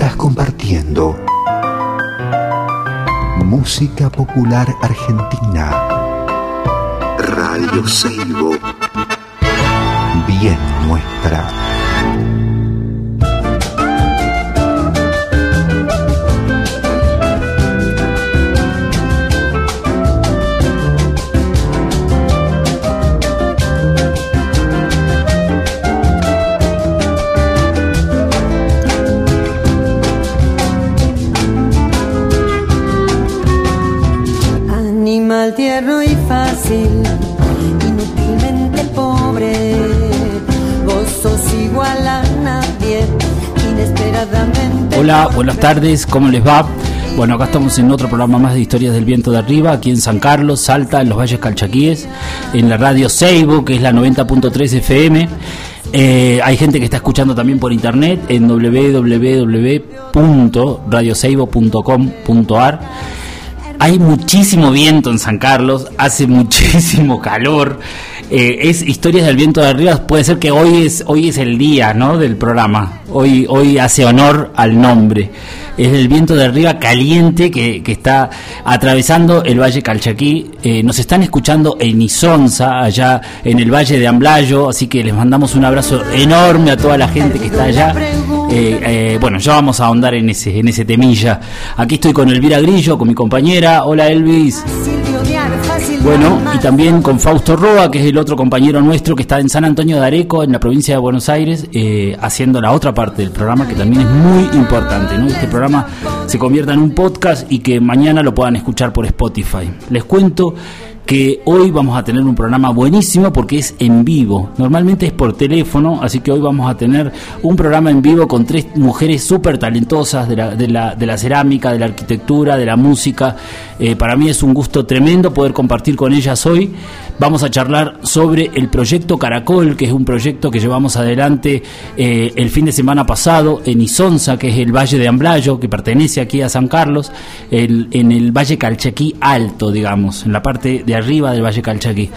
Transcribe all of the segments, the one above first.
Estás compartiendo música popular argentina. Radio Seibo. Bien nuestra. Hola, buenas tardes, ¿cómo les va? Bueno, acá estamos en otro programa más de Historias del Viento de Arriba, aquí en San Carlos, Salta, en los Valles Calchaquíes, en la radio Seibo, que es la 90.3 FM. Eh, hay gente que está escuchando también por internet en www.radioseibo.com.ar. Hay muchísimo viento en San Carlos, hace muchísimo calor. Eh, es historias del viento de arriba. Puede ser que hoy es hoy es el día, ¿no? Del programa. Hoy hoy hace honor al nombre. Es el viento de arriba caliente que, está atravesando el Valle Calchaquí. Eh, nos están escuchando en Isonza, allá en el Valle de Amblayo. Así que les mandamos un abrazo enorme a toda la gente que está allá. Eh, eh, bueno, ya vamos a ahondar en ese, en ese temilla. Aquí estoy con Elvira Grillo, con mi compañera. Hola Elvis. Bueno, y también con Fausto Roa, que es el otro compañero nuestro que está en San Antonio de Areco, en la provincia de Buenos Aires, eh, haciendo la otra parte del programa, que también es muy importante, ¿no? Este programa se convierta en un podcast y que mañana lo puedan escuchar por Spotify. Les cuento que hoy vamos a tener un programa buenísimo porque es en vivo. Normalmente es por teléfono, así que hoy vamos a tener un programa en vivo con tres mujeres súper talentosas de la, de, la, de la cerámica, de la arquitectura, de la música. Eh, para mí es un gusto tremendo poder compartir con ellas hoy. Vamos a charlar sobre el proyecto Caracol, que es un proyecto que llevamos adelante eh, el fin de semana pasado en Isonza, que es el Valle de Amblayo, que pertenece aquí a San Carlos, en el Valle Calchaquí Alto, digamos, en la parte de arriba del Valle Calchaquí,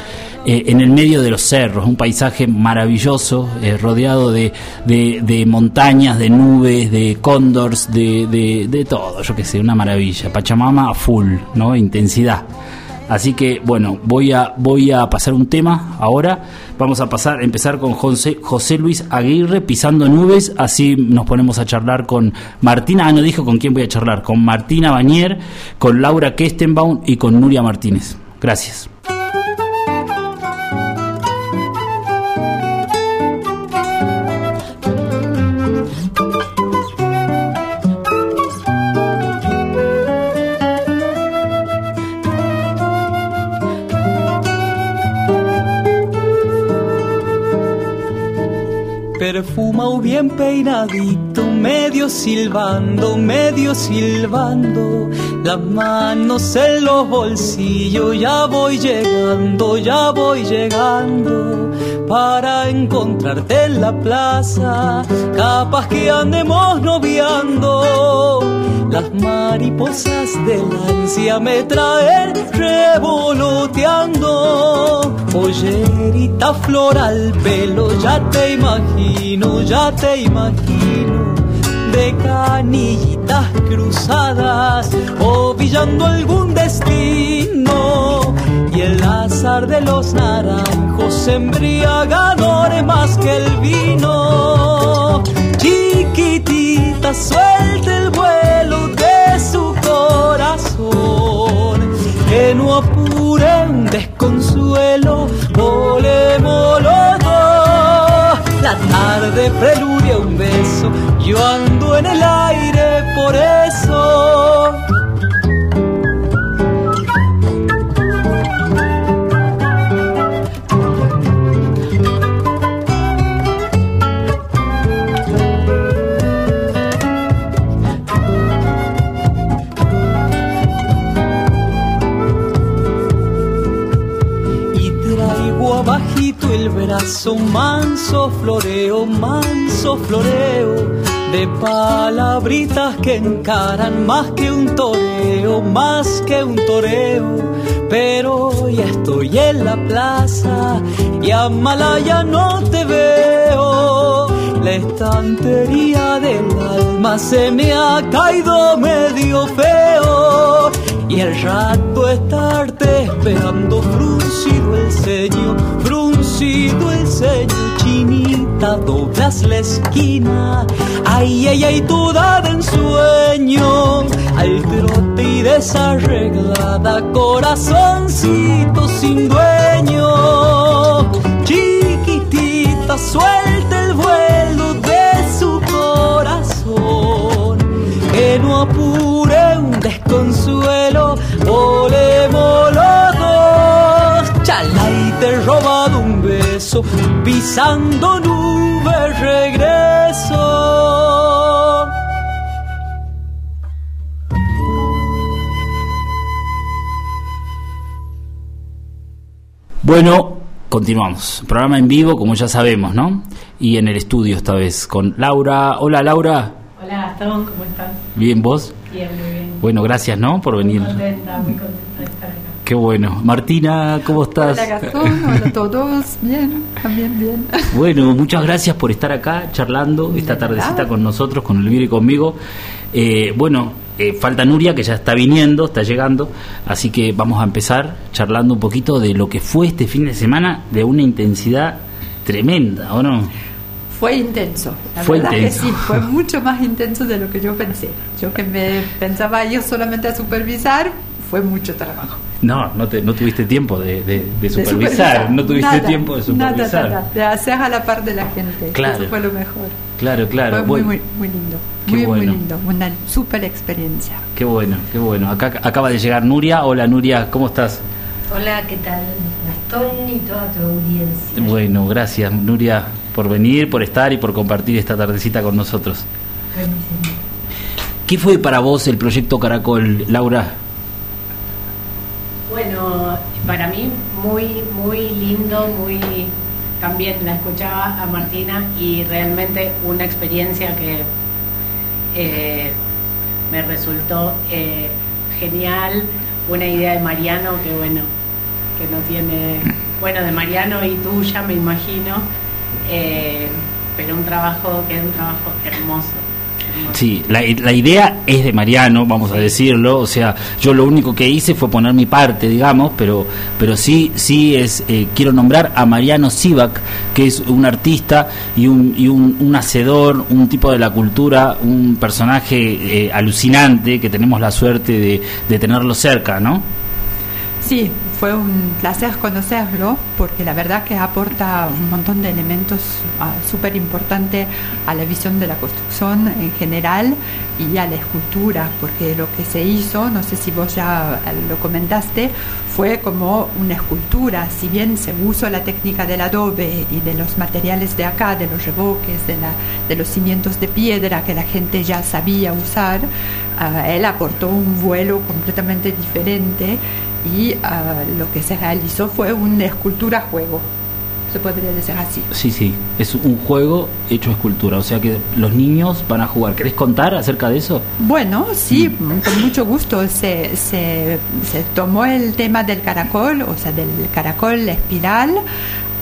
eh, en el medio de los cerros, un paisaje maravilloso, eh, rodeado de, de, montañas, de nubes, de cóndors, de, de, de todo, yo qué sé, una maravilla. Pachamama a full, ¿no? Intensidad. Así que bueno, voy a voy a pasar un tema ahora. Vamos a pasar empezar con José, José Luis Aguirre pisando nubes, así nos ponemos a charlar con Martina, ah no dijo con quién voy a charlar, con Martina Bañer, con Laura Kestenbaum y con Nuria Martínez. Gracias. perfumado bien peinadito, medio silbando, medio silbando, las manos en los bolsillos, ya voy llegando, ya voy llegando, para encontrarte en la plaza, capaz que andemos noviando. Las mariposas del ansia me traen revoloteando. Pollerita floral, pelo, ya te imagino, ya te imagino. De canillitas cruzadas, ovillando algún destino. Y el azar de los naranjos embriagadores más que el vino. Chiquitita, suelta el vuelo de su corazón. Que no apure un desconsuelo, volemos los dos. La tarde preludia un beso, yo ando en el aire por eso. el brazo, manso floreo, manso floreo, de palabritas que encaran más que un toreo, más que un toreo. Pero ya estoy en la plaza y a Malaya no te veo. la estantería del alma se me ha caído medio feo y el rato estarte esperando fruncido el ceño, el ceño, chinita, doblas la esquina, ay, ay, ay, toda de ensueño, al trote y desarreglada, corazoncito sin dueño, chiquitita, suelta el vuelo de su corazón, que no apure pisando nubes regreso. Bueno, continuamos. Programa en vivo, como ya sabemos, ¿no? Y en el estudio esta vez con Laura. Hola, Laura. Hola Gastón, ¿cómo estás? Bien, vos. Bien, muy bien. Bueno, gracias, ¿no? Por venir. Muy contenta, muy contenta. Qué bueno. Martina, ¿cómo estás? Hola Gastón, hola a todos, bien, también bien. Bueno, muchas gracias por estar acá charlando esta tardecita con nosotros, con Elvira y conmigo. Eh, bueno, eh, falta Nuria, que ya está viniendo, está llegando, así que vamos a empezar charlando un poquito de lo que fue este fin de semana de una intensidad tremenda, ¿o no? Fue intenso, la Fue verdad intenso. que sí, fue mucho más intenso de lo que yo pensé. Yo que me pensaba ir solamente a supervisar, fue mucho trabajo. No, no, te- no tuviste tiempo de, de- de De supervisar, no tuviste nada, tiempo de supervisar. Nada, nada, de hacer a la par de la gente, Claro. eso fue lo mejor. Claro, claro. fue bueno, muy, muy, muy lindo, Qué muy, muy bueno. lindo, una super experiencia. Qué bueno, qué bueno. Acá acaba de llegar Nuria. Hola Nuria, ¿cómo estás? Hola, ¿qué tal Gastón y toda tu audiencia? Bueno, gracias Nuria por venir, por estar y por compartir esta tardecita con nosotros. Buenísimo. ¿Qué fue para vos el proyecto Caracol, Laura? Bueno, para mí muy, muy lindo, muy... También la escuchaba a Martina y realmente una experiencia que eh, me resultó eh, genial, una idea de Mariano que bueno, que no tiene, bueno, de Mariano y tuya me imagino, eh, pero un trabajo que es un trabajo hermoso. Sí, la, la idea es de Mariano, vamos a decirlo, o sea, yo lo único que hice fue poner mi parte, digamos, pero, pero sí, sí es, eh, quiero nombrar a Mariano Sivak, que es un artista y un, y un, un hacedor, un tipo de la cultura, un personaje eh, alucinante que tenemos la suerte de, de tenerlo cerca, ¿no? Sí, fue un placer conocerlo porque la verdad que aporta un montón de elementos súper importantes a la visión de la construcción en general y a la escultura, porque lo que se hizo, no sé si vos ya lo comentaste, fue como una escultura, si bien se usó la técnica del adobe y de los materiales de acá, de los revoques, de, la, de los cimientos de piedra que la gente ya sabía usar, ah, él aportó un vuelo completamente diferente y ah, lo que se realizó fue una escultura juego, se podría decir así. Sí, sí, es un juego hecho escultura, o sea que los niños van a jugar. ¿Querés contar acerca de eso? Bueno, sí, con mucho gusto. Se, se, se tomó el tema del caracol, o sea, del caracol espiral.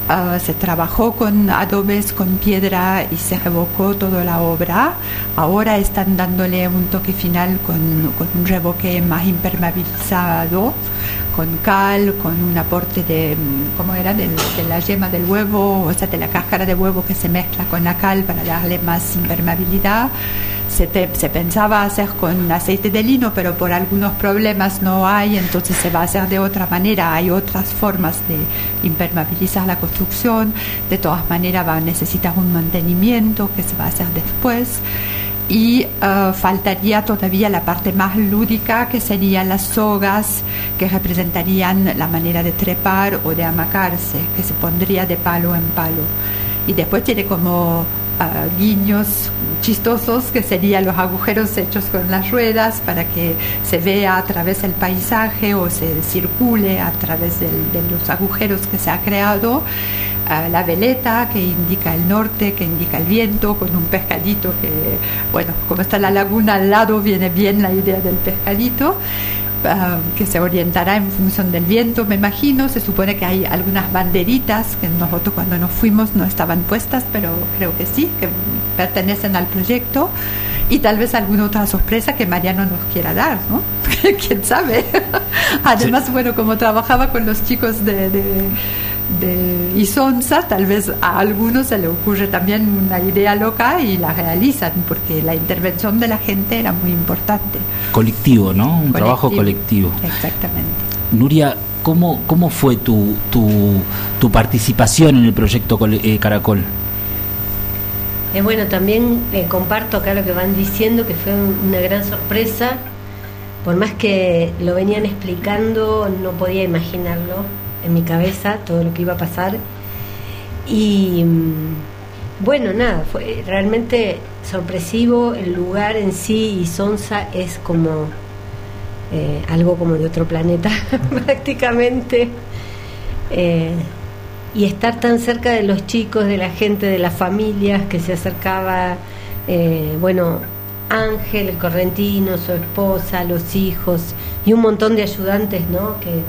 ah, se trabajó con adobes, con piedra y se revocó toda la obra. Ahora están dándole un toque final con, con un revoque más impermeabilizado, con cal, con un aporte de, ¿cómo era? Del- de la yema del huevo, o sea, de la cáscara de huevo que se mezcla con la cal para darle más impermeabilidad. Se, te- se pensaba hacer con aceite de lino, pero por algunos problemas no hay, entonces se va a hacer de otra manera. Hay otras formas de impermeabilizar la construcción. De todas maneras va a necesitar un mantenimiento que se va a hacer después. Y eh, faltaría todavía la parte más lúdica, que serían las sogas, que representarían la manera de trepar o de amacarse, que se pondría de palo en palo. Y después tiene como guiños chistosos, que serían los agujeros hechos con las ruedas para que se vea a través del paisaje o se circule a través de los agujeros que se ha creado. Ah, la veleta que indica el norte, que indica el viento, con un pescadito que, bueno, como está la laguna al lado, viene bien la idea del pescadito. Ah, que se orientará en función del viento, me imagino. Se supone que hay algunas banderitas que nosotros cuando nos fuimos no estaban puestas, pero creo que sí, que pertenecen al proyecto. Y tal vez alguna otra sorpresa que Mariano nos quiera dar, ¿no? ¿Quién sabe? Además, bueno, como trabajaba con los chicos de, de de Isonza, tal vez a algunos se le ocurre también una idea loca y la realizan, porque la intervención de la gente era muy importante. Colectivo, ¿no? Un trabajo colectivo. Exactamente. Nuria, ¿cómo, cómo fue tu, tu, tu participación en el proyecto eh, Caracol? Eh, bueno, también eh, comparto acá lo que van diciendo, que fue una gran sorpresa. Por más que lo venían explicando, no podía imaginarlo en mi cabeza todo lo que iba a pasar. Y mm, bueno, nada, fue realmente sorpresivo. El lugar en sí y Sonsa es como eh, algo como de otro planeta prácticamente. Eh, y estar tan cerca de los chicos, de la gente, de las familias que se acercaba, eh, bueno, Ángel, el correntino, su esposa, los hijos y un montón de ayudantes, ¿no? Que,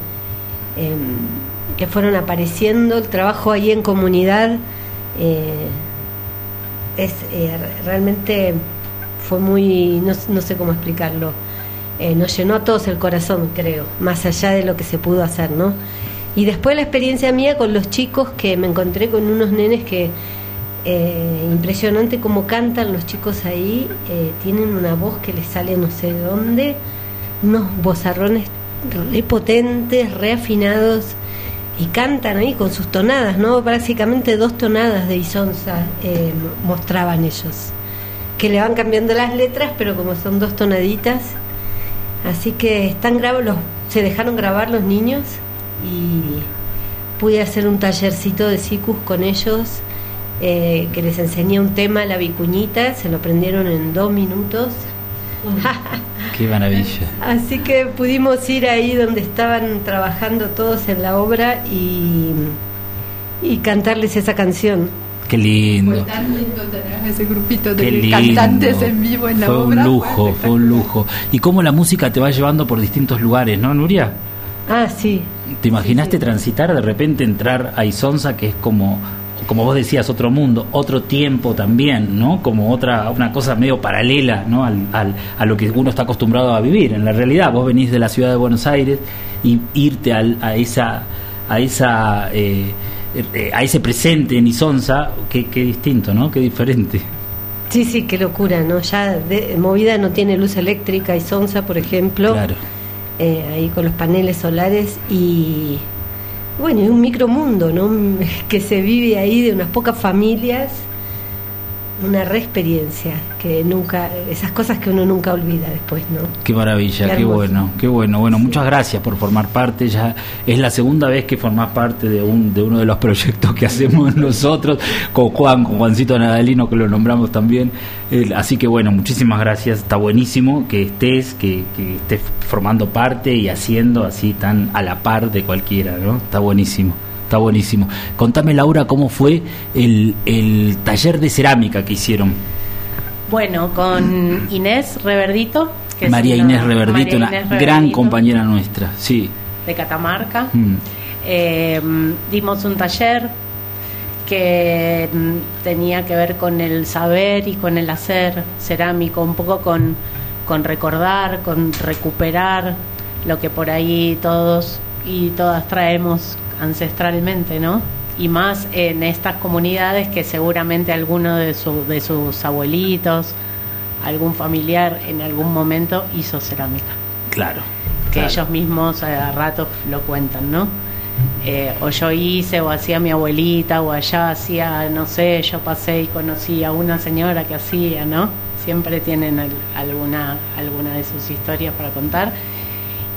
Em, que fueron apareciendo, el trabajo ahí en comunidad eh, es eh, realmente fue muy, no, sé cómo explicarlo, eh, nos llenó a todos el corazón, creo, más allá de lo que se pudo hacer, ¿no? Y después la experiencia mía con los chicos, que me encontré con unos nenes que impresionante cómo cantan los chicos ahí, tienen una voz que les sale no sé de dónde, unos bozarrones re potentes, reafinados y cantan ahí con sus tonadas, ¿no? Básicamente dos tonadas de Isonza eh, mostraban ellos, que le van cambiando las letras, pero como son dos tonaditas, así que están grabados, se dejaron grabar los niños y pude hacer un tallercito de sicus con ellos. Eh, que les enseñé un tema, la vicuñita, se lo aprendieron en dos minutos Qué maravilla. Así que pudimos ir ahí donde estaban trabajando todos en la obra y, y cantarles esa canción. Qué lindo. Fue tan lindo tener ese grupito de cantantes en vivo en la fue obra. Un lujo, fue, un lujo. Y cómo la música te va llevando por distintos lugares, ¿no, Nuria? Ah, sí. ¿Te imaginaste transitar, de repente entrar a Isonza, que es como como vos decías, otro mundo, otro tiempo también, ¿no? Como otra, una cosa medio paralela, ¿no? Al, al, a lo que uno está acostumbrado a vivir. En la realidad, vos venís de la ciudad de Buenos Aires y irte al, a esa, a esa, eh, eh, a ese presente en Isonza, qué, qué distinto, ¿no? Qué diferente. Sí, sí, qué locura, ¿no? Ya de, Movida no tiene luz eléctrica, Isonza, por ejemplo, claro. eh, ahí con los paneles solares y bueno, es un micromundo, ¿no? Que se vive ahí de unas pocas familias, una re experiencia que nunca, esas cosas que uno nunca olvida después, ¿no? Qué maravilla, qué, bueno, qué bueno. Bueno, muchas gracias por formar parte. Ya es la segunda vez que formás parte de un de uno de los proyectos que hacemos nosotros con Juan, con Juancito Nadalino que lo nombramos también. así que bueno, muchísimas gracias. Está buenísimo que estés, que, que estés formando parte y haciendo así tan a la par de cualquiera, ¿no? Está buenísimo está buenísimo. Contame, Laura, cómo fue el, el taller de cerámica que hicieron. Bueno, con Inés Reverdito. Que María, Inés Reverdito, una gran compañera nuestra, sí. De Catamarca. Mm. Eh, dimos un taller que mm, tenía que ver con el saber y con el hacer cerámico, un poco con, con recordar, con recuperar lo que por ahí todos y todas traemos ancestralmente, ¿no? Y más en estas comunidades que seguramente alguno de, de sus abuelitos, algún familiar en algún momento hizo cerámica. Claro. Que ellos mismos a ratos lo cuentan, ¿no? Eh, o yo hice, o hacía mi abuelita, o allá hacía, no sé, yo pasé y conocí a una señora que hacía, ¿no? Siempre tienen alguna, alguna de sus historias para contar.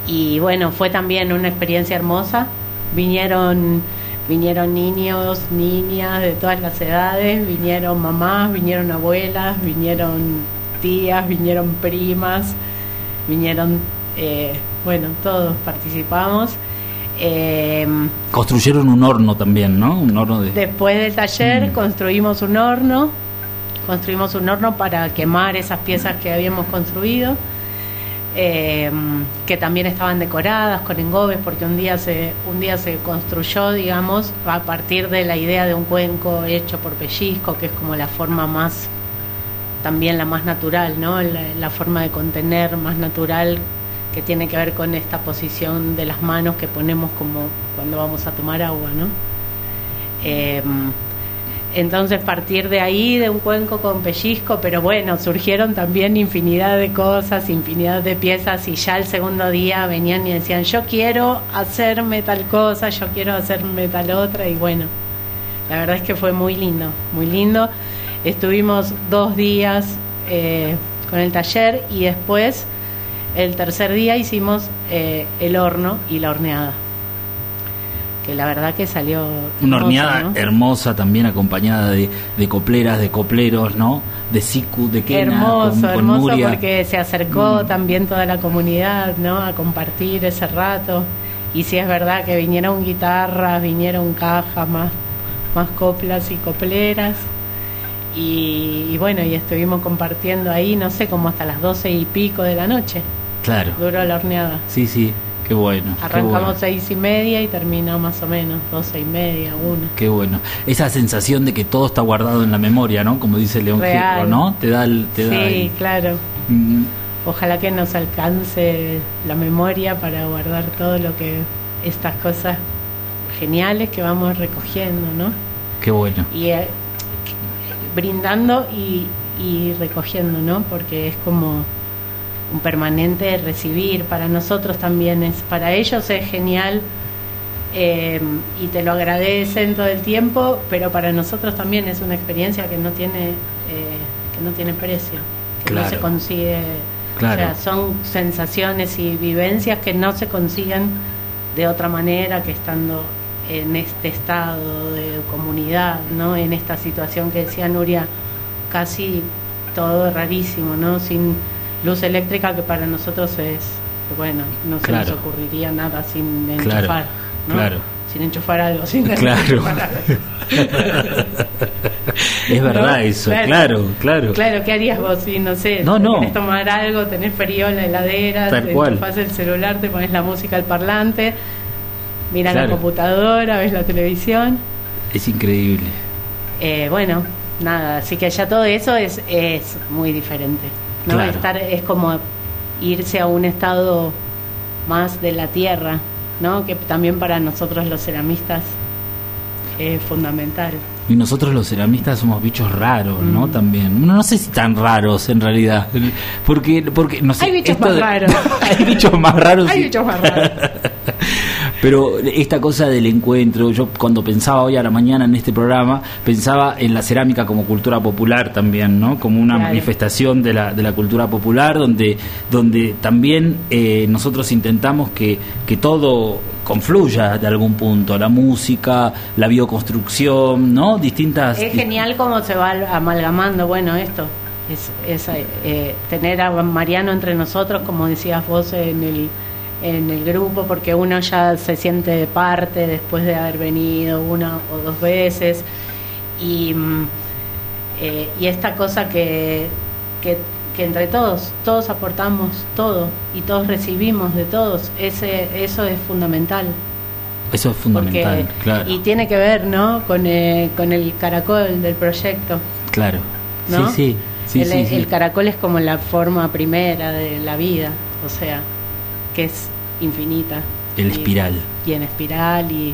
Y bueno, fue también una experiencia hermosa Vinieron, vinieron niños, niñas de todas las edades, vinieron mamás, vinieron abuelas, vinieron tías, vinieron primas, vinieron, eh, bueno, todos participamos. Eh, Construyeron un horno también, ¿no? Un horno de... Después del taller mm. construimos un horno, construimos un horno para quemar esas piezas que habíamos construido. Eh, que también estaban decoradas con engobes, porque un día se un día se construyó, digamos, a partir de la idea de un cuenco hecho por pellizco, que es como la forma más también la más natural, ¿no? La, la forma de contener más natural que tiene que ver con esta posición de las manos que ponemos como cuando vamos a tomar agua, ¿no? Eh, entonces partir de ahí, de un cuenco con pellizco, pero bueno, surgieron también infinidad de cosas, infinidad de piezas y ya el segundo día venían y decían, yo quiero hacerme tal cosa, yo quiero hacerme tal otra y bueno, la verdad es que fue muy lindo, muy lindo. Estuvimos dos días eh, con el taller y después el tercer día hicimos eh, el horno y la horneada que la verdad que salió Una hermosa, horneada ¿no? hermosa también acompañada de, de copleras, de copleros, ¿no? De Siku, de Kena, hermoso, con, con hermoso Nuria. porque se acercó Mm. también toda la comunidad, ¿no? A compartir ese rato. Y sí es verdad que vinieron guitarras, vinieron cajas, más, más coplas y copleras. Y, y bueno, y estuvimos compartiendo ahí, no sé, como hasta las doce y pico de la noche. Claro, Duró la horneada. sí, sí, qué bueno. qué Arrancamos bueno. seis y media y terminó más o menos doce y media, una. Qué bueno. Esa sensación de que todo está guardado en la memoria, ¿no? Como dice León. Gieco, ¿no? Te da el... Te da Sí, el- claro. Mm, Ojalá que nos alcance la memoria para guardar todo lo que estas cosas geniales que vamos recogiendo, ¿no? qué bueno. Y eh, brindando y, y recogiendo, ¿no? Porque es como un permanente recibir. Para nosotros también es, para ellos es genial eh, y te lo agradecen todo el tiempo, pero para nosotros también es una experiencia que no tiene eh, que no tiene precio, que no se consigue. Claro. O sea, son sensaciones y vivencias que no se consiguen de otra manera que estando en este estado de comunidad, ¿no? En esta situación que decía Nuria, casi todo rarísimo, ¿no? Sin luz eléctrica que para nosotros es, bueno, no se Claro. nos ocurriría nada sin Claro, enchufar, ¿no? claro. Sin enchufar algo, sin Claro. Es verdad ¿No? eso, claro, claro. Claro, ¿qué harías vos si, no sé, No, no. querés tomar algo, tenés frío en la heladera, Tal te cual. enchufás el celular, te pones la música al parlante, miras la computadora, ves la televisión? Es increíble. Eh, bueno, nada, así que ya todo eso es, es muy diferente. ¿No? Claro. Estar es como irse a un estado más de la tierra, ¿no? Que también para nosotros los ceramistas es fundamental. Y nosotros los ceramistas somos bichos raros, ¿no? Mm. También. No, no sé si tan raros en realidad. Porque, porque no sé. Hay bichos más de- raros. Hay bichos más raros. Hay sí. bichos más raros. Pero esta cosa del encuentro, yo cuando pensaba hoy a la mañana en este programa, pensaba en la cerámica como cultura popular también, ¿no? Como una Claro. manifestación de la, de la cultura popular, donde, donde también eh, nosotros intentamos que, que todo confluya de algún punto, la música, la bioconstrucción, ¿no? Distintas... Es genial cómo se va amalgamando, bueno, esto. Es, es, eh, tener a Mariano entre nosotros, como decías vos en el, en el grupo, porque uno ya se siente parte después de haber venido una o dos veces. Y, mm, eh, y esta cosa que, que, que entre todos, todos aportamos todo y todos recibimos de todos, ese, eso es fundamental. Eso es fundamental, Porque- claro. Y tiene que ver, ¿no? Con, eh, con el caracol del proyecto. Claro. ¿no? Sí, sí. Sí, el, sí, sí. el caracol es como la forma primera de la vida, o sea, que es infinita. El Y- espiral. Y en espiral y,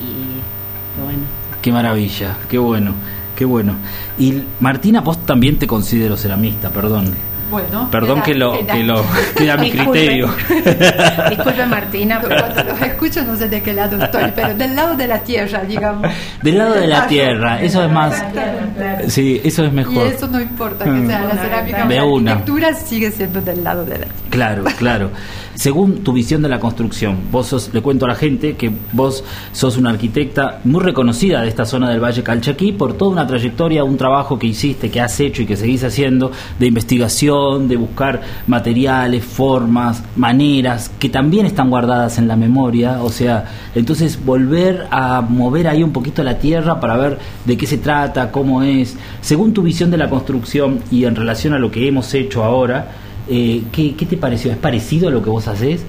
y bueno. Qué maravilla, qué bueno, qué bueno. Y Martina, vos también te considero ceramista, perdón. Bueno, Perdón que lo, que lo, que a mi Disculpe. criterio. Disculpe Martina, pero Cuando los escucho no sé de qué lado estoy, pero del lado de la tierra, digamos. Del lado de la tierra, eso es más. Sí, eso es Y mejor. eso no importa que sea la cerámica la arquitectura, sigue siendo del lado de la tierra. Claro, claro. Según tu visión de la construcción, vos sos, le cuento a la gente que vos sos una arquitecta muy reconocida de esta zona del Valle Calchaquí por toda una trayectoria, un trabajo que hiciste, que has hecho y que seguís haciendo de investigación, de buscar materiales, formas, maneras que también están guardadas en la memoria. O sea, entonces volver a mover ahí un poquito la tierra para ver de qué se trata, cómo es. Según tu visión de la construcción y en relación a lo que hemos hecho ahora, Eh, ¿qué, ¿Qué te pareció? ¿Es parecido a lo que vos haces?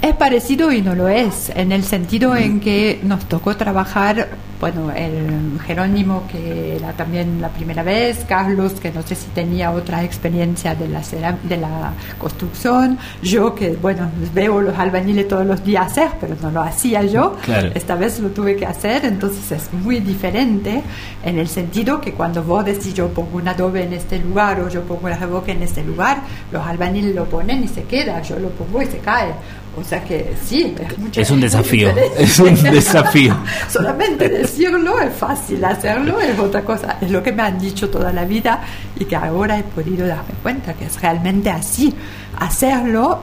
Es parecido y no lo es, en el sentido en que nos tocó trabajar, bueno, el Jerónimo, que era también la primera vez, Carlos, que no sé si tenía otra experiencia de la, de la construcción, yo que, bueno, veo los albañiles todos los días hacer, pero no lo hacía yo, Claro. esta vez lo tuve que hacer, entonces es muy diferente en el sentido que cuando vos decís yo pongo un adobe en este lugar o yo pongo el reboque en este lugar, los albañiles lo ponen y se queda, yo lo pongo y se cae. O sea que sí, es, un desafío, es un desafío. Solamente decirlo es fácil, hacerlo es otra cosa. Es lo que me han dicho toda la vida y que ahora he podido darme cuenta que es realmente así. Hacerlo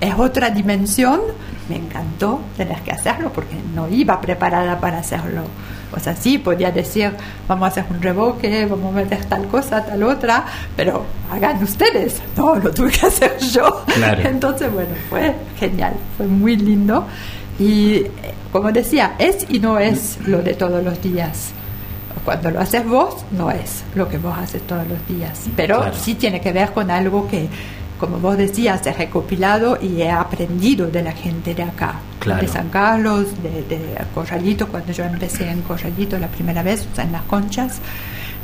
es otra dimensión. Me encantó tener que hacerlo porque no iba preparada para hacerlo. O sea, sí, podía decir, vamos a hacer un revoque, vamos a meter tal cosa, tal otra, pero hagan ustedes. No, lo tuve que hacer yo. Claro. Entonces, bueno, fue genial, fue muy lindo. Y eh, como decía, es y no es lo de todos los días. Cuando lo haces vos, no es lo que vos haces todos los días. Pero Claro. sí tiene que ver con algo que, como vos decías, he recopilado y he aprendido de la gente de acá. Claro. De San Carlos, de, de Corralito, cuando yo empecé en Corralito la primera vez, o sea, en las conchas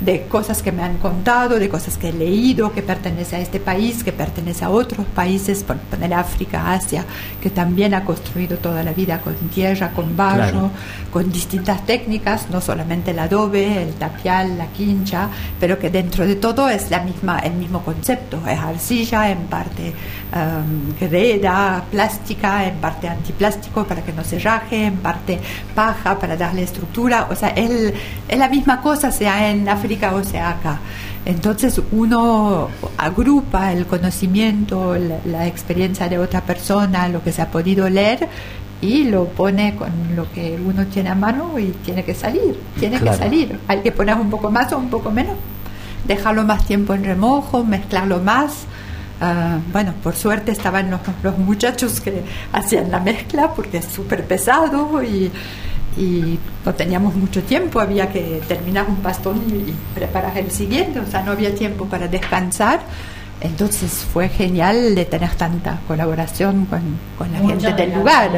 de cosas que me han contado, de cosas que he leído, que pertenece a este país, que pertenece a otros países, por poner África, Asia, que también ha construido toda la vida con tierra, con barro, Claro. con distintas técnicas, no solamente el adobe, el tapial, la quincha, pero que dentro de todo es la misma, el mismo concepto, es arcilla, en parte um, greda, plástica, en parte antiplástico para que no se raje, en parte paja para darle estructura, o sea, el- es la misma cosa, sea en África o sea acá. Entonces uno agrupa el conocimiento, la, la experiencia de otra persona, lo que se ha podido leer y lo pone con lo que uno tiene a mano y tiene que salir, tiene Claro. que salir. Hay que poner un poco más o un poco menos, dejarlo más tiempo en remojo, mezclarlo más. Ah, bueno, por suerte estaban los, los muchachos que hacían la mezcla porque es súper pesado y, y no teníamos mucho tiempo, había que terminar un pastón y, y preparar el siguiente, o sea, no había tiempo para descansar. Entonces fue genial de tener tanta colaboración con, con la Mucha gente de del la lugar.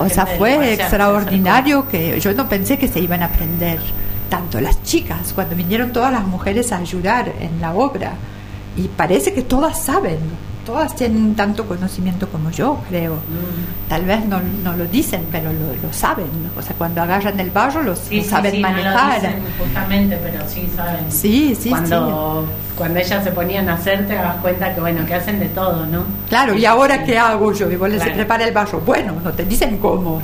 O sea, fue extraordinario que yo no pensé que se iban a aprender tanto las chicas cuando vinieron todas las mujeres a ayudar en la obra. Y parece que todas saben, todas tienen tanto conocimiento como yo, creo. Mm. Tal vez no, no lo dicen, pero lo, lo saben. O sea, cuando agarran el barro lo, Sí, lo sí, saben sí, no lo manejar. dicen justamente, pero sí saben. Sí, sí, cuando, cuando ellas se ponían a hacer, te das cuenta que, bueno, que hacen de todo, ¿no? Claro, ¿y ahora qué hago yo? Y vos les Claro. prepara el barro. Bueno, no te dicen cómo.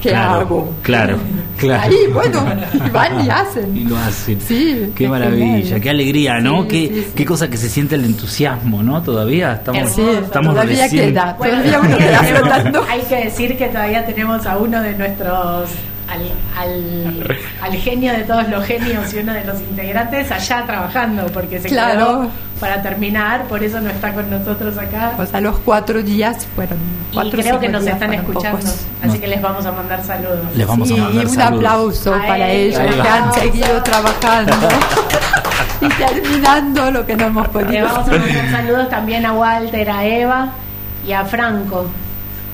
¿Qué Claro, hago? Claro, claro. Ahí, bueno, y van y hacen. Y lo hacen. Sí, Qué maravilla, genial. qué alegría, ¿no? Sí, qué, sí, sí. qué cosa que se siente el entusiasmo, ¿no? Todavía estamos, Sí, estamos todavía recién- queda, Bueno, todavía uno queda tenemos-. Hay que decir que todavía tenemos a uno de nuestros, al, al, al genio de todos los genios y uno de los integrantes allá trabajando, porque se Claro. quedó para terminar, por eso no está con nosotros acá. O sea, los cuatro días fueron y cuatro creo cinco que nos están escuchando, pocos. así No. que les vamos a mandar saludos. Les vamos Sí, a mandar y un saludos. aplauso para ellos que han seguido trabajando y terminando lo que no hemos Le podido. vamos a mandar saludos también a Walter, a Eva y a Franco.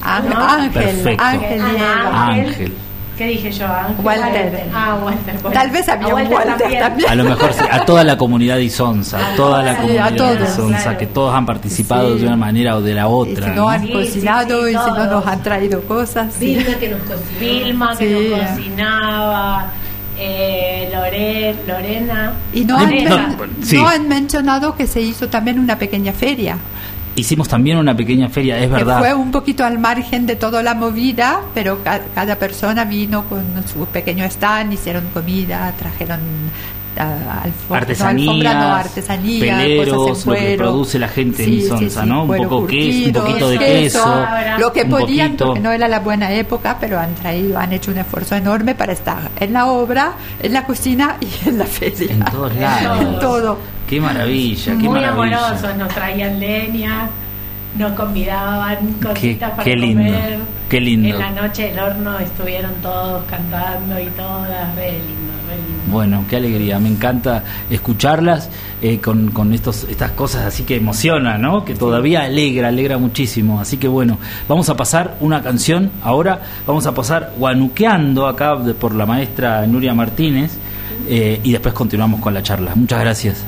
Ángel, ¿no? Ángel, Perfecto. Ángel y Eva. Ángel. ¿Qué dije yo? Ángel. Walter. Ah, Walter. bueno. Tal vez había A un Walter también. A lo mejor sí, a toda la comunidad Isonza, a toda la Sí, a comunidad todos. Isonza, Claro. que todos han participado Sí. de una manera o de la Y otra. si no ¿no? han cocinado sí, y si no nos han traído cosas. sí. Vilma que nos cocinó. Vilma que Sí. nos cocinaba, eh, Lore- Lorena. Y no han, no, men- sí. no han mencionado que se hizo también una pequeña feria, Hicimos también una pequeña feria, es que verdad. fue un poquito al margen de toda la movida, pero ca- cada persona vino con su pequeño stand, hicieron comida, trajeron alfo- Artesanías, no, peleros, cosas en lo que produce la gente en Sí, sí, Isonza, sí, ¿no? Un poco queso, un poquito de queso, queso, lo que podían, poquito. porque no era la buena época, pero han traído, han hecho un esfuerzo enorme para estar en la obra, en la cocina y en la feria. En todos lados. En todo. Qué maravilla, qué Muy maravilla. amorosos, nos traían leña, nos convidaban cositas para qué lindo, comer. qué lindo. En la noche del horno estuvieron todos cantando y todas, re lindo. re lindo. Bueno, qué alegría, me encanta escucharlas eh, con, con estos, estas cosas así que emocionan, ¿no? Que todavía alegra, alegra muchísimo. Así que bueno, vamos a pasar una canción ahora, vamos a pasar Guanuqueando acá por la maestra Nuria Martínez eh, y después continuamos con la charla. Muchas gracias.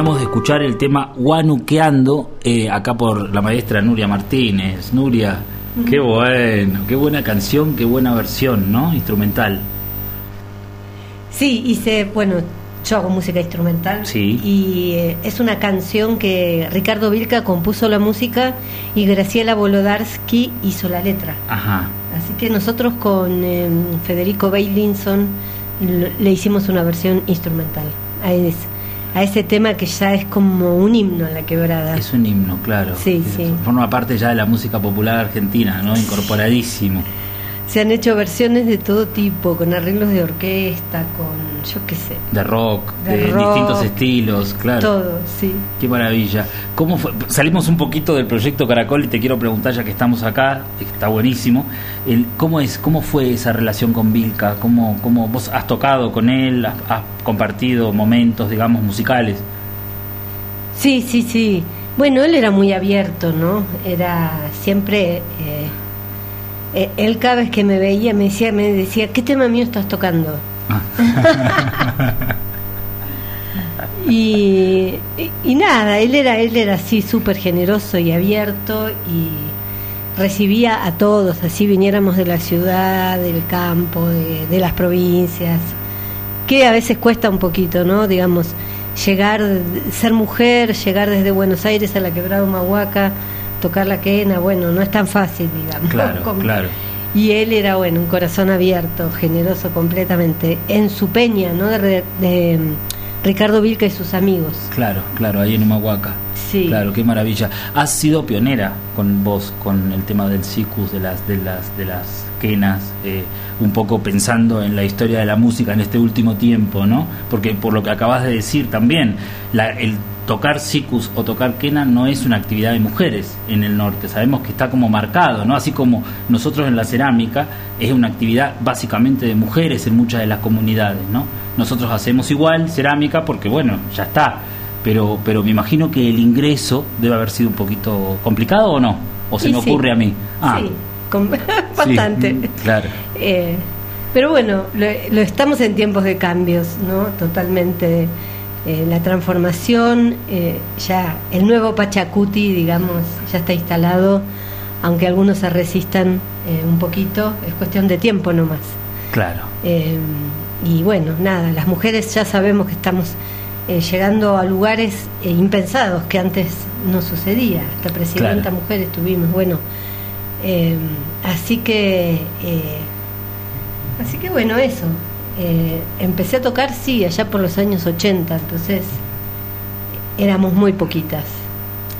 Terminamos de escuchar el tema Guanuqueando, eh, acá por la maestra Nuria Martínez. Nuria, qué bueno, qué buena canción, qué buena versión, ¿no? Instrumental. Sí, hice, bueno, yo hago música instrumental. Sí. Y eh, es una canción que Ricardo Vilca compuso la música y Graciela Volodarsky hizo la letra. Ajá. Así que nosotros con eh, Federico Bailinson le hicimos una versión instrumental a, es- a ese tema que ya es como un himno en la quebrada. Es un himno, claro. Sí, sí. Forma parte ya de la música popular argentina, ¿no? Incorporadísimo. Se han hecho versiones de todo tipo, con arreglos de orquesta, con yo qué sé. De rock, De de, rock. distintos estilos, claro. Todo, sí. Qué maravilla. ¿Cómo fue? Salimos un poquito del proyecto Caracol y te quiero preguntar, ya que estamos acá, está buenísimo. El, ¿cómo, es, ¿Cómo fue esa relación con Vilca? ¿Cómo, cómo vos has tocado con él? ¿Has, has compartido momentos, digamos, musicales? Sí, sí, sí. Bueno, él era muy abierto, ¿no? Era siempre... eh, eh, él cada vez que me veía me decía, me decía, ¿qué tema mío estás tocando? y, y- y nada, él era, él era así súper generoso y abierto y recibía a todos, así viniéramos de la ciudad, del campo, de, de las provincias, que a veces cuesta un poquito, ¿no? Digamos, llegar, ser mujer, llegar desde Buenos Aires a la quebrada Humahuaca, tocar la quena, bueno, no es tan fácil, digamos. Claro, Como- claro. y él era, bueno, un corazón abierto, generoso completamente, en su peña, ¿no? De, de, mm, Ricardo Vilca y sus amigos. Claro, claro, ahí en Humahuaca. Sí. Claro, qué maravilla. Has sido pionera con vos, con el tema del cicus, de las, de las, de las quenas, eh, un poco pensando en la historia de la música en este último tiempo, ¿no? Porque por lo que acabas de decir también, la- el tocar cicus o tocar quena no es una actividad de mujeres en el norte. Sabemos que está como marcado, ¿no? Así como nosotros en la cerámica es una actividad básicamente de mujeres en muchas de las comunidades, ¿no? Nosotros hacemos igual cerámica porque, bueno, ya está pero pero me imagino que el ingreso debe haber sido un poquito complicado o no o se Y me sí. ocurre a mí ah Sí, con- sí, bastante. mm, claro Eh, pero bueno, lo, lo estamos en tiempos de cambios, ¿no? Totalmente. eh, la transformación, eh, ya el nuevo Pachacuti, digamos, ya está instalado, aunque algunos se resistan un poquito, es cuestión de tiempo nomás. claro y bueno, nada, las mujeres ya sabemos que estamos llegando a lugares impensados que antes no sucedía. Hasta presidenta Claro. mujer estuvimos, bueno. así que, así que bueno, eso. Eh, empecé a tocar, sí, allá por los años 80, entonces éramos muy poquitas,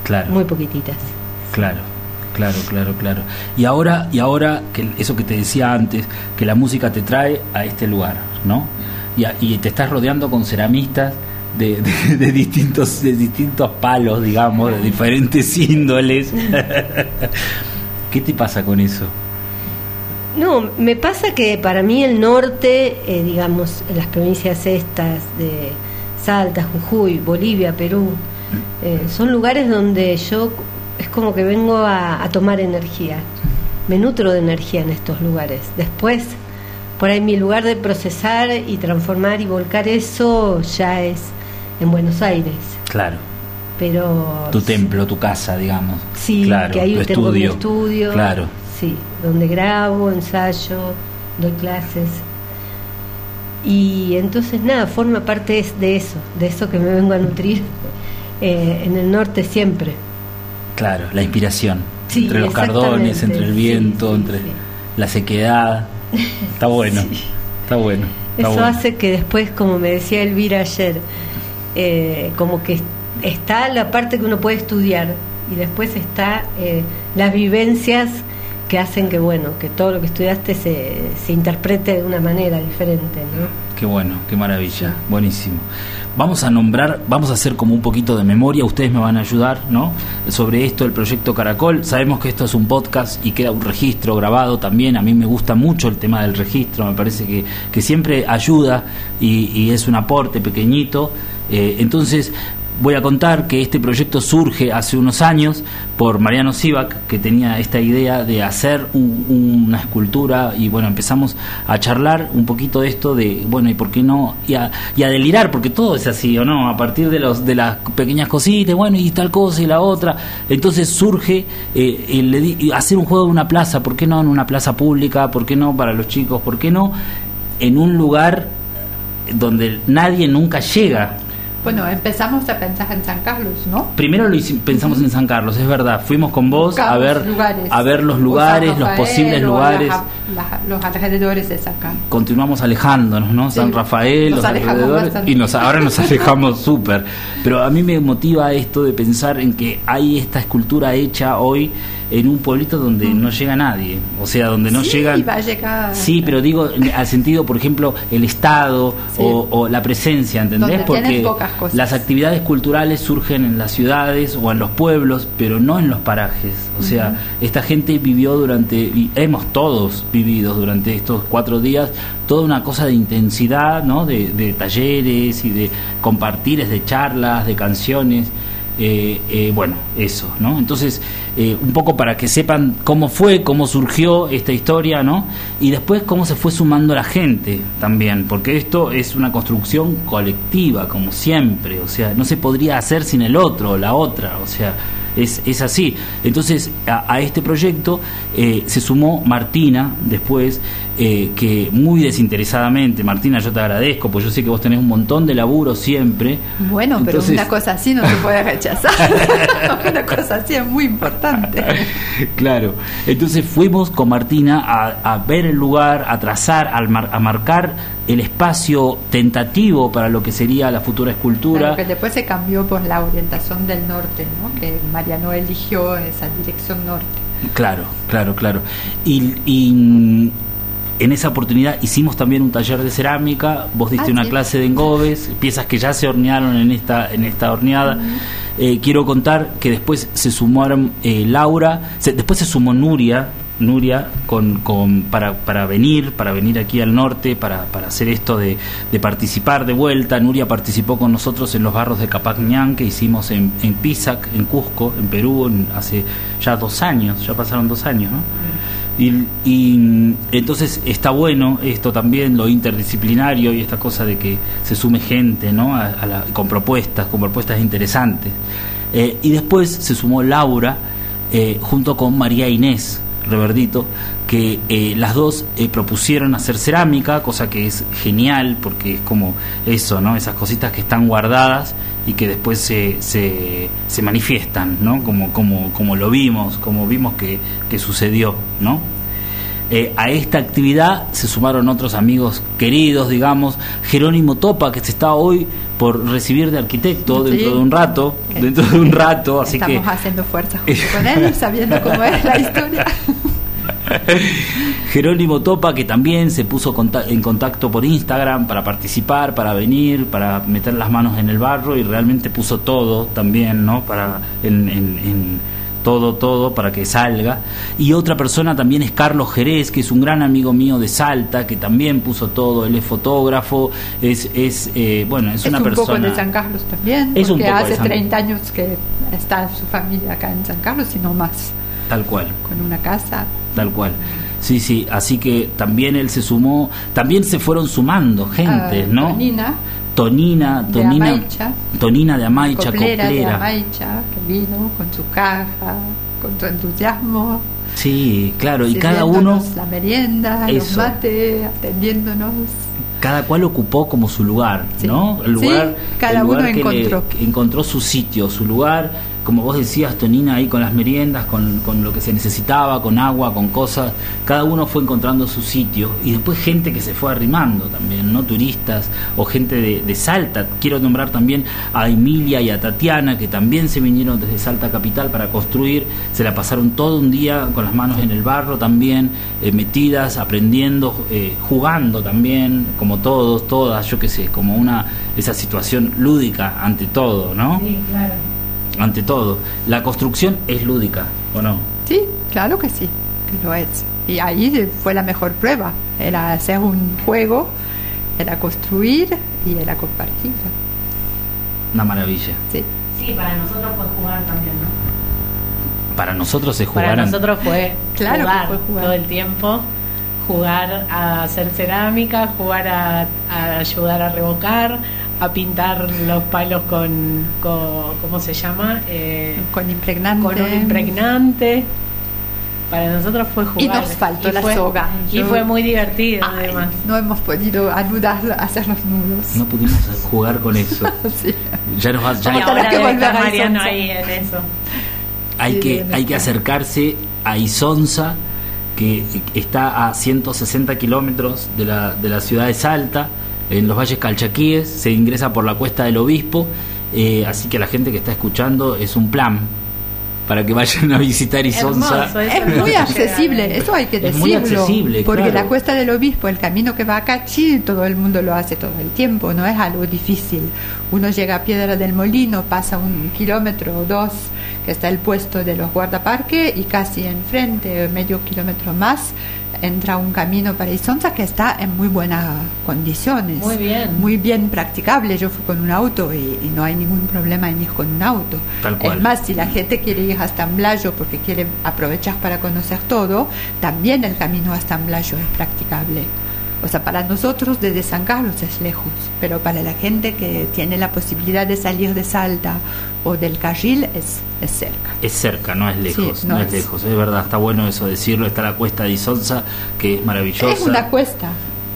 claro. Muy poquititas. claro claro claro claro. Y ahora y ahora que eso que te decía antes que la música te trae a este lugar no y, a- y te estás rodeando con ceramistas de, de- de distintos de distintos palos digamos de diferentes índoles. Qué te pasa con eso No, me pasa que para mí el norte, eh, digamos, en las provincias estas de Salta, Jujuy, Bolivia, Perú, eh, son lugares donde yo es como que vengo a, a tomar energía. Me nutro de energía en estos lugares. Después, por ahí mi lugar de procesar y transformar y volcar eso ya es en Buenos Aires. claro Pero tu templo, tu casa, digamos. Sí, claro, que ahí tu tengo mi estudio. estudio. Claro, Sí, donde grabo, ensayo, doy clases. Y entonces nada, forma parte de eso, de eso que me vengo a nutrir eh, en el norte siempre. claro, la inspiración. Sí, entre los cardones, entre el viento, sí, entre la sequedad. Está bueno, está bueno. está Eso bueno. hace que después, como me decía Elvira ayer, eh, como que está la parte que uno puede estudiar y después está eh, las vivencias que hacen que bueno que todo lo que estudiaste se, se interprete de una manera diferente, ¿no? Qué bueno, qué maravilla, buenísimo. Vamos a nombrar, vamos a hacer como un poquito de memoria, ustedes me van a ayudar, ¿no? Sobre esto del proyecto Caracol. Sabemos que esto es un podcast y queda un registro grabado también. A mí me gusta mucho el tema del registro, me parece que, que siempre ayuda y, y es un aporte pequeñito. Eh, entonces, voy a contar que este proyecto surge hace unos años por Mariano Sivak, que tenía esta idea de hacer un- una escultura y bueno, empezamos a charlar un poquito de esto de, bueno, ¿y por qué no? Y a, y a delirar, porque todo es así, ¿o no? A partir de, los, de las pequeñas cositas, bueno, y tal cosa y la otra. Entonces surge eh, el hacer un juego de una plaza, ¿por qué no en una plaza pública? ¿Por qué no para los chicos? ¿Por qué no en un lugar donde nadie nunca llega? Bueno, empezamos a pensar en San Carlos, ¿no? Primero lo hici- pensamos en San Carlos, es verdad. Fuimos con vos a ver, lugares. a ver los lugares, los posibles lugares. Los alrededores de. Continuamos alejándonos, ¿no? Sí. San Rafael, Nos los alrededores, bastante. y nos, ahora nos alejamos súper. Pero a mí me motiva esto de pensar en que hay esta escultura hecha hoy en un pueblito donde no llega nadie, o sea, donde no Sí, llegan... va a llegar- Sí, pero digo al sentido, por ejemplo, el Estado Sí. o, o la presencia, ¿entendés? Donde tienen pocas cosas. las actividades culturales surgen en las ciudades o en los pueblos, pero no en los parajes. O sea, esta gente vivió durante, y hemos todos vivido durante estos cuatro días toda una cosa de intensidad, ¿no? De, talleres y de compartires, de charlas, de canciones. Eh, eh, bueno, eso, ¿no? Entonces, eh, un poco para que sepan cómo fue, cómo surgió esta historia, ¿no? Y después cómo se fue sumando la gente también, porque esto es una construcción colectiva, como siempre, o sea, no se podría hacer sin el otro la otra, o sea, es, es así. Entonces, a, a este proyecto eh, se sumó Martina después, eh, que muy desinteresadamente, Martina, yo te agradezco, pues yo sé que vos tenés un montón de laburo siempre. Bueno, pero una cosa así no se puede rechazar. una cosa así es muy importante. Claro, entonces fuimos con Martina a, a ver el lugar, a trazar, al mar- a marcar el espacio tentativo para lo que sería la futura escultura. Claro, que después se cambió por la orientación del norte, ¿no? que Mariano eligió esa dirección norte. Claro, claro, claro. Y, y, en esa oportunidad hicimos también un taller de cerámica, vos diste Ah, una sí. clase de engobes, piezas que ya se hornearon en esta, en esta horneada. Eh, quiero contar que después se sumaron eh, Laura, se- después se sumó Nuria, Nuria con, con, para, para venir, para venir aquí al norte, para, para hacer esto de, de participar de vuelta. Nuria participó con nosotros en los barros de Capacñán que hicimos en, en Pisac, en Cusco, en Perú, en- hace ya dos años, ya pasaron dos años, ¿no? Y, y, mm, entonces está bueno esto también, lo interdisciplinario y esta cosa de que se sume gente, ¿no? A- la- con propuestas, con propuestas interesantes. Eh, y después se sumó Laura eh, junto con María Inés Reverdito, que eh, las dos eh, propusieron hacer cerámica, cosa que es genial porque es como eso, ¿no? Esas cositas que están guardadas y que después se, se, se manifiestan, ¿no? Como, como, como lo vimos, como vimos que, que sucedió, ¿no? Eh, a esta actividad se sumaron otros amigos queridos, digamos, Jerónimo Topa, que se está hoy por recibir de arquitecto Sí. dentro de un rato, dentro de un rato, así Estamos que haciendo fuerza junto con él, sabiendo cómo es la historia. Jerónimo Topa, que también se puso en contacto por Instagram para participar, para venir, para meter las manos en el barro y realmente puso todo también, ¿no? Para en, en- en todo, todo para que salga. Y otra persona también es Carlos Jerez, que es un gran amigo mío de Salta, que también puso todo. Él es fotógrafo, es, es eh, bueno, es, Es una un persona. poco de San Carlos también, Es un porque poco de hace San- 30 años que está su familia acá en San Carlos y no más, Tal cual. con una casa. Tal cual. Sí, sí, así que también él se sumó, también se fueron sumando gente, Ah, ¿no? Tonina, Tonina, De Amaicha. Tonina de Amaicha, coplera, de coplera. Amaicha, que vino con su caja, con su entusiasmo. Sí, claro, y cada uno, La merienda, Eso. los mates, atendiéndonos. cada cual ocupó como su lugar, Sí. ¿no? El Sí, lugar, cada el lugar uno encontró. encontró su sitio, su lugar. Como vos decías, Tonina, ahí con las meriendas, con, con lo que se necesitaba, con agua, con cosas. Cada uno fue encontrando su sitio. Y después gente que se fue arrimando también, ¿no? Turistas o gente de, de Salta. Quiero nombrar también a Emilia y a Tatiana, que también se vinieron desde Salta Capital para construir. Se la pasaron todo un día con las manos en el barro también, eh, metidas, aprendiendo, eh, jugando también, como todos, todas, yo qué sé, como una esa situación lúdica ante todo, ¿no? Sí, claro. Ante todo. La construcción es lúdica, ¿o no? Sí, claro que sí, que lo es. Y ahí fue la mejor prueba. Era hacer un juego, era construir y era compartir. Una maravilla. Sí. Sí, para nosotros fue jugar también, ¿no? Para nosotros es jugar. Para nosotros fue Claro que jugar, fue jugar. todo el tiempo, jugar a hacer cerámica, jugar a, a ayudar a revocar, a pintar los palos con, con ¿cómo se llama? Eh, Con impregnante. con un impregnante. Para nosotros fue jugar. Y nos faltó Y la fue- soga. Y Yo- fue muy divertido, Ay, además. no hemos podido anudar, hacer los nudos. No pudimos jugar con eso. Sí. Ya nos va- ya hay, ahora que volver Mariano Isonza. ahí en eso. hay Sí, que hay que está. acercarse a Isonza, que está a 160 kilómetros de la, de la ciudad de Salta, en los valles calchaquíes. Se ingresa por la cuesta del Obispo. eh, así que la gente que está escuchando es un plan. para que vayan a visitar Isonza. Hermoso, Es muy accesible, eso hay que Es decirlo. muy accesible, porque claro. la Cuesta del Obispo, el camino que va a Cachi, todo el mundo lo hace todo el tiempo, no es algo difícil. Uno llega a Piedra del Molino, pasa un kilómetro o dos, que está el puesto de los guardaparques, y casi enfrente, medio kilómetro más, entra un camino para Isonza que está en muy buenas condiciones. Muy bien. Muy bien practicable. Yo fui con un auto y, y no hay ningún problema en ir con un auto. Tal cual. Es más, si la gente quiere ir hasta Amblayo porque quiere aprovechar para conocer todo, también el camino hasta Amblayo es practicable. O sea, para nosotros desde San Carlos es lejos, pero para la gente que tiene la posibilidad de salir de Salta o del Carril es, es cerca. Es cerca, no es lejos, Sí, no, no es, es. lejos, es verdad, está bueno eso decirlo, está la cuesta de Isonza, que es maravillosa. Es una cuesta,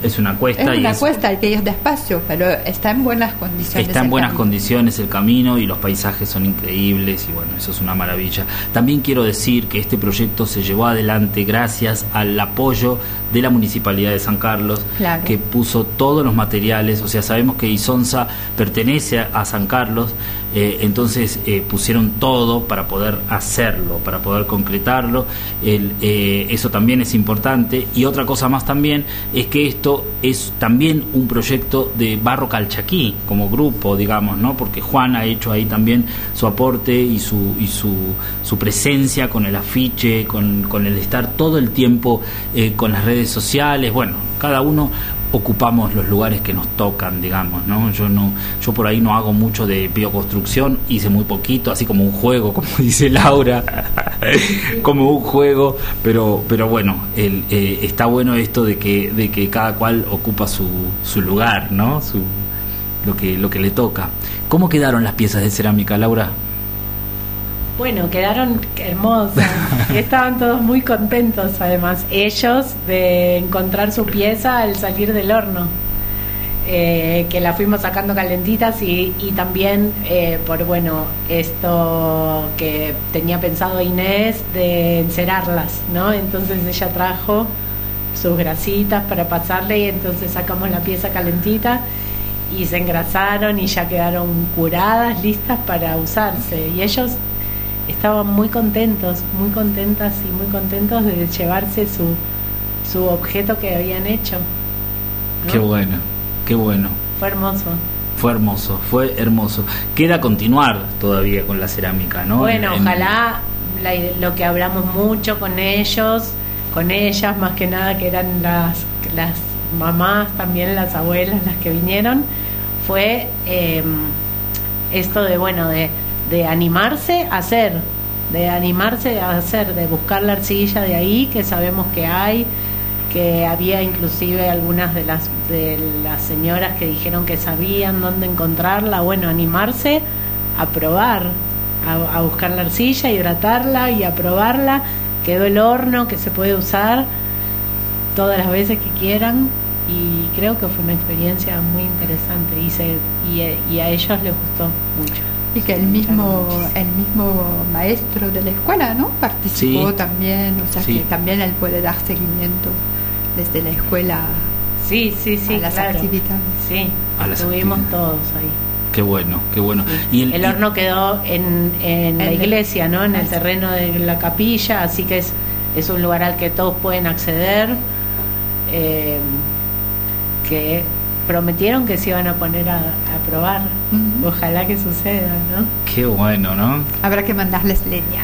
Es una cuesta es y una es- cuesta, hay que ir despacio, pero está en buenas condiciones. Está en buenas camino. condiciones el camino y los paisajes son increíbles y bueno, eso es una maravilla. También quiero decir que este proyecto se llevó adelante gracias al apoyo de la Municipalidad de San Carlos, Claro. que puso todos los materiales, o sea, sabemos que Isonza pertenece a San Carlos, eh, entonces eh, pusieron todo para poder hacerlo, para poder concretarlo, eh, eso también es importante. Y otra cosa más también es que esto es también un proyecto de Barro Calchaquí como grupo, digamos, ¿no? Porque Juan ha hecho ahí también su aporte y su, y su, su presencia con el afiche, con, con el estar todo el tiempo eh, con las redes sociales, bueno, cada uno ocupamos los lugares que nos tocan, digamos, ¿no? Yo no, yo por ahí no hago mucho de bioconstrucción, hice muy poquito, así como un juego, como dice Laura, como un juego, pero, pero bueno, el, eh, está bueno esto de que, de que cada cual ocupa su, su lugar, ¿no? Su, lo que, lo que le toca. ¿Cómo quedaron las piezas de cerámica, Laura? Bueno, quedaron hermosas. Estaban todos muy contentos, además, ellos de encontrar su pieza al salir del horno. Eh, que la fuimos sacando calentitas y, y también eh, por bueno esto que tenía pensado Inés de encerarlas, ¿no? Entonces ella trajo sus grasitas para pasarle y entonces sacamos la pieza calentita y se engrasaron y ya quedaron curadas, listas para usarse. Y ellos estaban muy contentos, muy contentas y muy contentos de llevarse su, su objeto que habían hecho. ¿no? Qué bueno, qué bueno. Fue hermoso. Fue hermoso, fue hermoso. Queda continuar todavía con la cerámica, ¿no? Bueno, En- ojalá la- lo que hablamos mucho con ellos, con ellas más que nada, que eran las, las mamás, también las abuelas, las que vinieron, fue eh, esto de, bueno, de, de animarse a hacer, de animarse a hacer, de buscar la arcilla de ahí, que sabemos que hay, que había inclusive algunas de las de las señoras que dijeron que sabían dónde encontrarla, bueno, animarse a probar, a, buscar la arcilla, hidratarla y a probarla, quedó el horno que se puede usar todas las veces que quieran y creo que fue una experiencia muy interesante y, se, y a ellos les gustó mucho. Y que el mismo, el mismo maestro de la escuela, ¿no? Participó Sí. también, o sea Sí. que también él puede dar seguimiento desde la escuela Sí, sí, sí, a las claro. actividades. Sí, A las estuvimos actividades. todos ahí. Qué bueno, qué bueno. Y El, horno quedó en, en la En el- iglesia, ¿no? En el terreno de la capilla, así que es, es un lugar al que todos pueden acceder. eh, que prometieron que se iban a poner a, a probar. Ojalá que suceda, ¿no? Qué bueno, ¿no? Habrá que mandarles leña.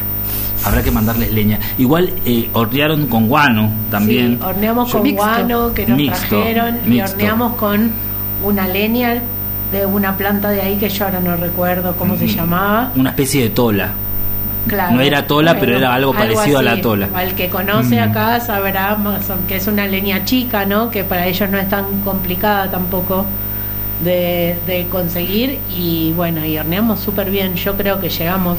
Habrá que mandarles leña. Igual eh, hornearon con guano también. Sí, horneamos Yo- con Mixto. guano que nos Mixto, trajeron y mixto. horneamos con una leña de una planta de ahí que yo ahora no recuerdo cómo se llamaba. Una especie de tola. Claro. No era tola, pero era algo parecido a la tola. Al que conoce Mm. acá sabrá más que es una leña chica, ¿no? Que para ellos no es tan complicada tampoco de, de conseguir. Y bueno, y horneamos súper bien. Yo creo que llegamos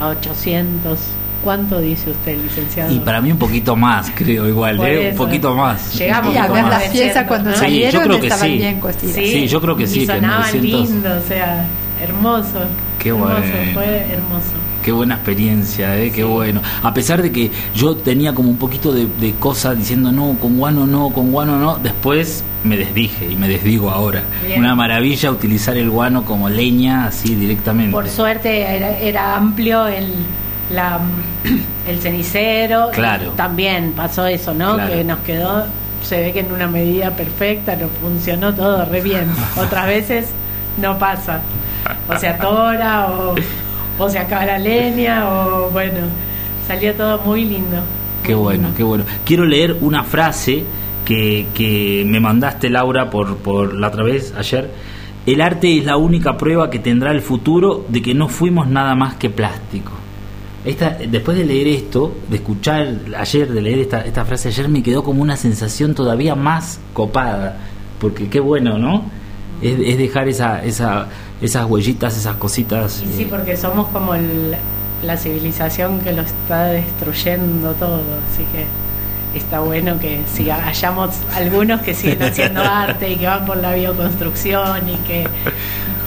a 800. ¿Cuánto dice usted, licenciado? Y para mí un poquito más, creo, igual, ¿eh? Un poquito más. Llegamos Y a ver las piezas cuando ¿no? Sí, yo salieron creo que estaban sí. bien cocidas. Sí, yo creo que sí, Y sonaban 900. lindo, o sea, hermoso. Qué hermoso, bueno. Fue hermoso. Qué buena experiencia, ¿eh? qué bueno. A pesar de que yo tenía como un poquito de, de cosa diciendo no, con guano no, con guano no, después me desdije y me desdigo ahora. Bien. Una maravilla utilizar el guano como leña así directamente. Por suerte era, era amplio el, la, el cenicero. Claro. También pasó eso, ¿no? Claro. Que nos quedó, se ve que en una medida perfecta, nos funcionó todo re bien. Otras veces no pasa. O se atora o, o se acaba la leña o bueno, salió todo muy lindo. Qué bueno, qué bueno. Quiero leer una frase que, que me mandaste, Laura, por, por la otra vez, ayer. El arte es la única prueba que tendrá el futuro de que no fuimos nada más que plástico. Esta, después de leer esto, de escuchar ayer, de leer esta, esta frase ayer, me quedó como una sensación todavía más copada. Porque qué bueno, ¿no? Es, es dejar esa, esa, esas huellitas, esas cositas. Y sí, eh, porque somos como el- la civilización que lo está destruyendo todo, así que está bueno que si hayamos algunos que siguen haciendo arte y que van por la bioconstrucción y que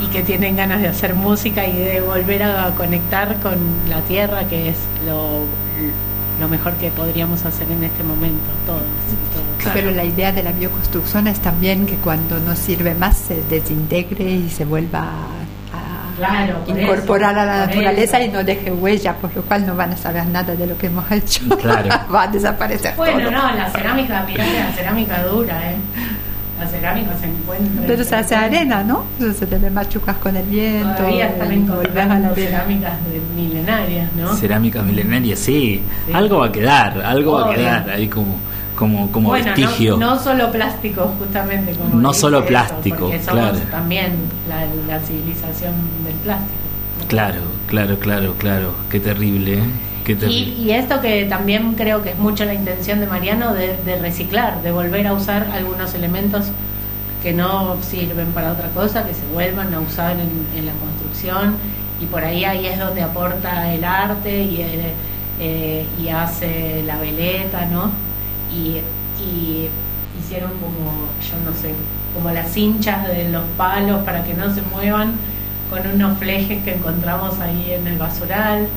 y que tienen ganas de hacer música y de volver a conectar con la tierra que es lo, lo mejor que podríamos hacer en este momento todos y todos. Claro. Pero la idea de la bioconstrucción es también que cuando no sirve más se desintegre y se vuelva a Claro, incorporar eso, a la naturaleza eso. y no deje huella, por lo cual no van a saber nada de lo que hemos hecho. Claro. Va a desaparecer Bueno, todo. no, la cerámica, mirá la cerámica dura, ¿eh? La cerámica se encuentra. Pero se hace arena, ¿no? Entonces se te machucas con el viento. Todavía están encontrando cerámicas milenarias, ¿no? Cerámicas milenarias, sí. Sí. Algo va a quedar, algo va a quedar ahí como, como, como bueno, vestigio. No, no solo plástico, justamente. Como No solo eso, plástico, somos claro. también la, la civilización del plástico. ¿no? Claro, claro, claro, claro. Qué terrible, ¿eh? Qué Y, terrible. y esto que también creo que es mucho la intención de Mariano de, de reciclar, de volver a usar algunos elementos que no sirven para otra cosa, que se vuelvan a usar en, en la construcción y por ahí ahí es donde aporta el arte y, el- eh, y hace la veleta, ¿no? Y, y hicieron como, yo no sé, como las hinchas de los palos para que no se muevan con unos flejes que encontramos ahí en el basural.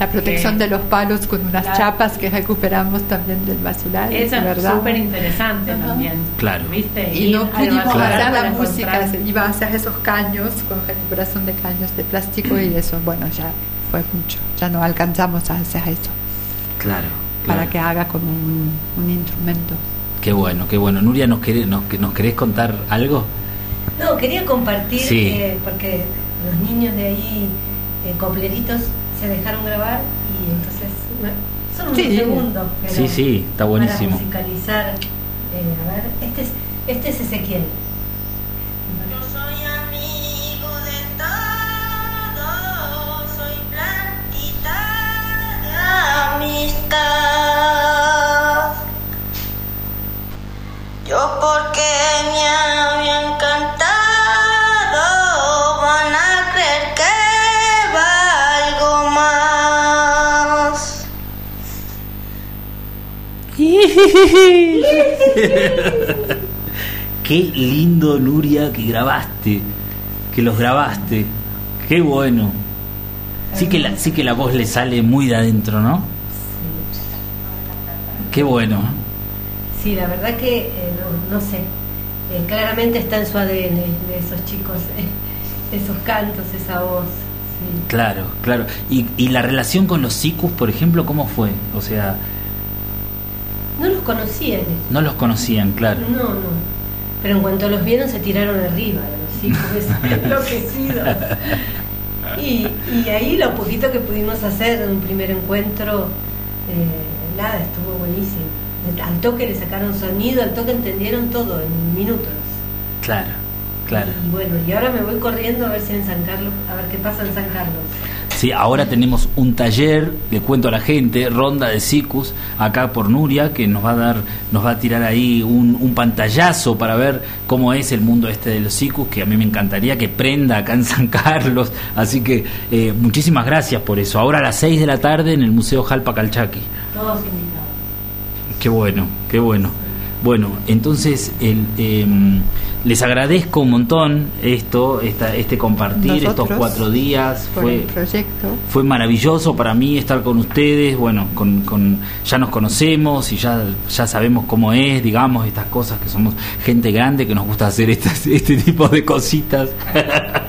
La protección Eh, de los palos con unas la- chapas que recuperamos también del basural. Eso es súper interesante también. Claro. ¿Viste? Y Ir no pudimos hacer la música, encontrar- se iba a hacer esos caños con recuperación de caños de plástico y eso, bueno, ya fue mucho. Ya no alcanzamos a hacer eso Claro. Para claro. que haga como un, un instrumento. Qué bueno, qué bueno. Nuria, ¿nos querés, nos, nos querés contar algo? No, quería compartir, Sí. eh, porque los niños de ahí, eh, copleritos, se dejaron grabar y entonces, son unos Sí. segundos. pero Sí, sí, está buenísimo. Para musicalizar, eh, a ver, este es, este es Ezequiel. Amistad. Yo porque me habían cantado, van a creer que valgo más. Qué lindo, Nuria, que grabaste, que los grabaste. Qué bueno. Sí que sí que la voz le sale muy de adentro, ¿no? Qué bueno. Sí, la verdad que eh, no, no sé, eh, claramente está en su ADN de esos chicos, eh, esos cantos, esa voz. sí. Claro, claro. Y, y la relación con los sicus, por ejemplo, ¿cómo fue? O sea, No los conocían. no los conocían, claro. No, no. Pero en cuanto los vieron se tiraron arriba, los hijos enloquecidos. Y, y ahí lo poquito que pudimos hacer en un primer encuentro, eh, estuvo buenísimo. Al toque le sacaron sonido, al toque entendieron todo en minutos. Claro, claro. Y bueno, y ahora me voy corriendo a ver si en San Carlos, a ver qué pasa en San Carlos. Sí, ahora tenemos un taller, le cuento a la gente, ronda de Sicus, acá por Nuria, que nos va a dar, nos va a tirar ahí un, un pantallazo para ver cómo es el mundo este de los Sicus, que a mí me encantaría que prenda acá en San Carlos. Así que eh, muchísimas gracias por eso. Ahora a las 6 de la tarde en el Museo Jalpa Calchaqui. Todos invitados. Qué bueno, qué bueno. Bueno, entonces el, eh, les agradezco un montón esto, esta, este compartir estos cuatro días. Fue, proyecto. fue maravilloso para mí estar con ustedes, bueno, con, con- ya nos conocemos y ya, ya sabemos cómo es, digamos, estas cosas que somos gente grande que nos gusta hacer estas, este tipo de cositas.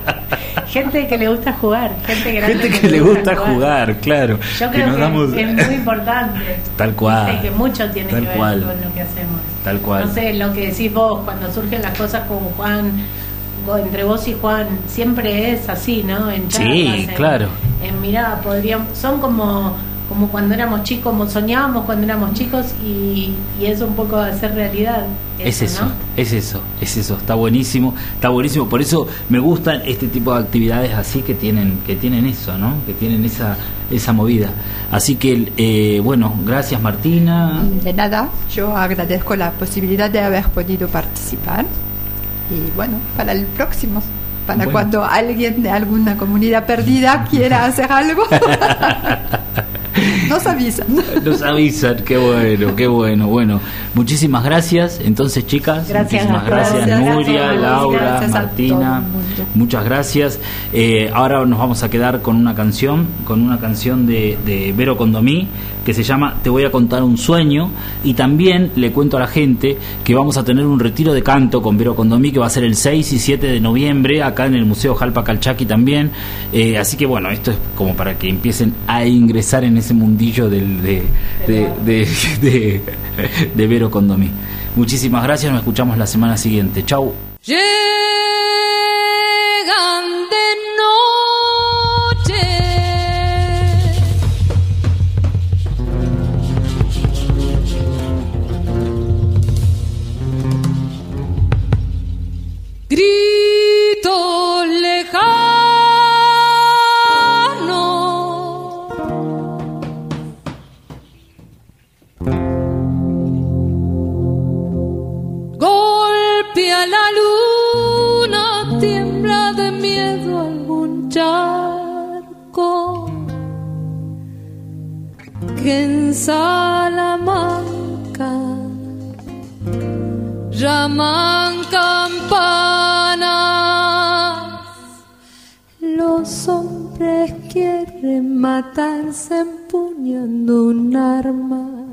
gente que le gusta jugar, gente Gente que le gusta jugar, claro. Yo que creo nos que, damos- es muy importante. Tal cual. Que mucho tiene Tal que ver cual. con lo que hacemos. Tal cual. No sé, lo que decís vos, cuando surgen las cosas con Juan, entre vos y Juan, siempre es así, ¿no? En Sí, charlas, en- claro. En mirada, podríamos, son como, como cuando éramos chicos, como soñábamos cuando éramos chicos y, y es un poco hacer realidad. Es eso, ¿no? es eso, es eso, está buenísimo, está buenísimo, por eso me gustan este tipo de actividades así que tienen, que tienen eso, ¿no? Que tienen esa, esa movida. Así que, eh, bueno, gracias Martina. De nada, yo agradezco la posibilidad de haber podido participar. Y bueno, para el próximo, para Bueno. cuando alguien de alguna comunidad perdida quiera hacer algo, nos avisan. Nos avisan, qué bueno, qué bueno. Bueno, muchísimas gracias. Entonces, chicas, Gracias muchísimas gracias, Gracias Nuria. Laura, Gracias Martina. Muchas gracias. Eh, ahora nos vamos a quedar con una canción, con una canción de, de Vero Condomí que se llama Te voy a contar un sueño. Y también le cuento a la gente que vamos a tener un retiro de canto con Vero Condomí que va a ser el 6 y 7 de noviembre acá en el Museo Jalpa Calchaqui también. Eh, así que bueno, esto es como para que empiecen a ingresar en ese mundillo del, de, de, de, de- de Vero Condomí. Muchísimas gracias, nos escuchamos la semana siguiente. Chau. Llegan de noche en Salamanca llaman campanas. Los hombres quieren matarse empuñando un arma.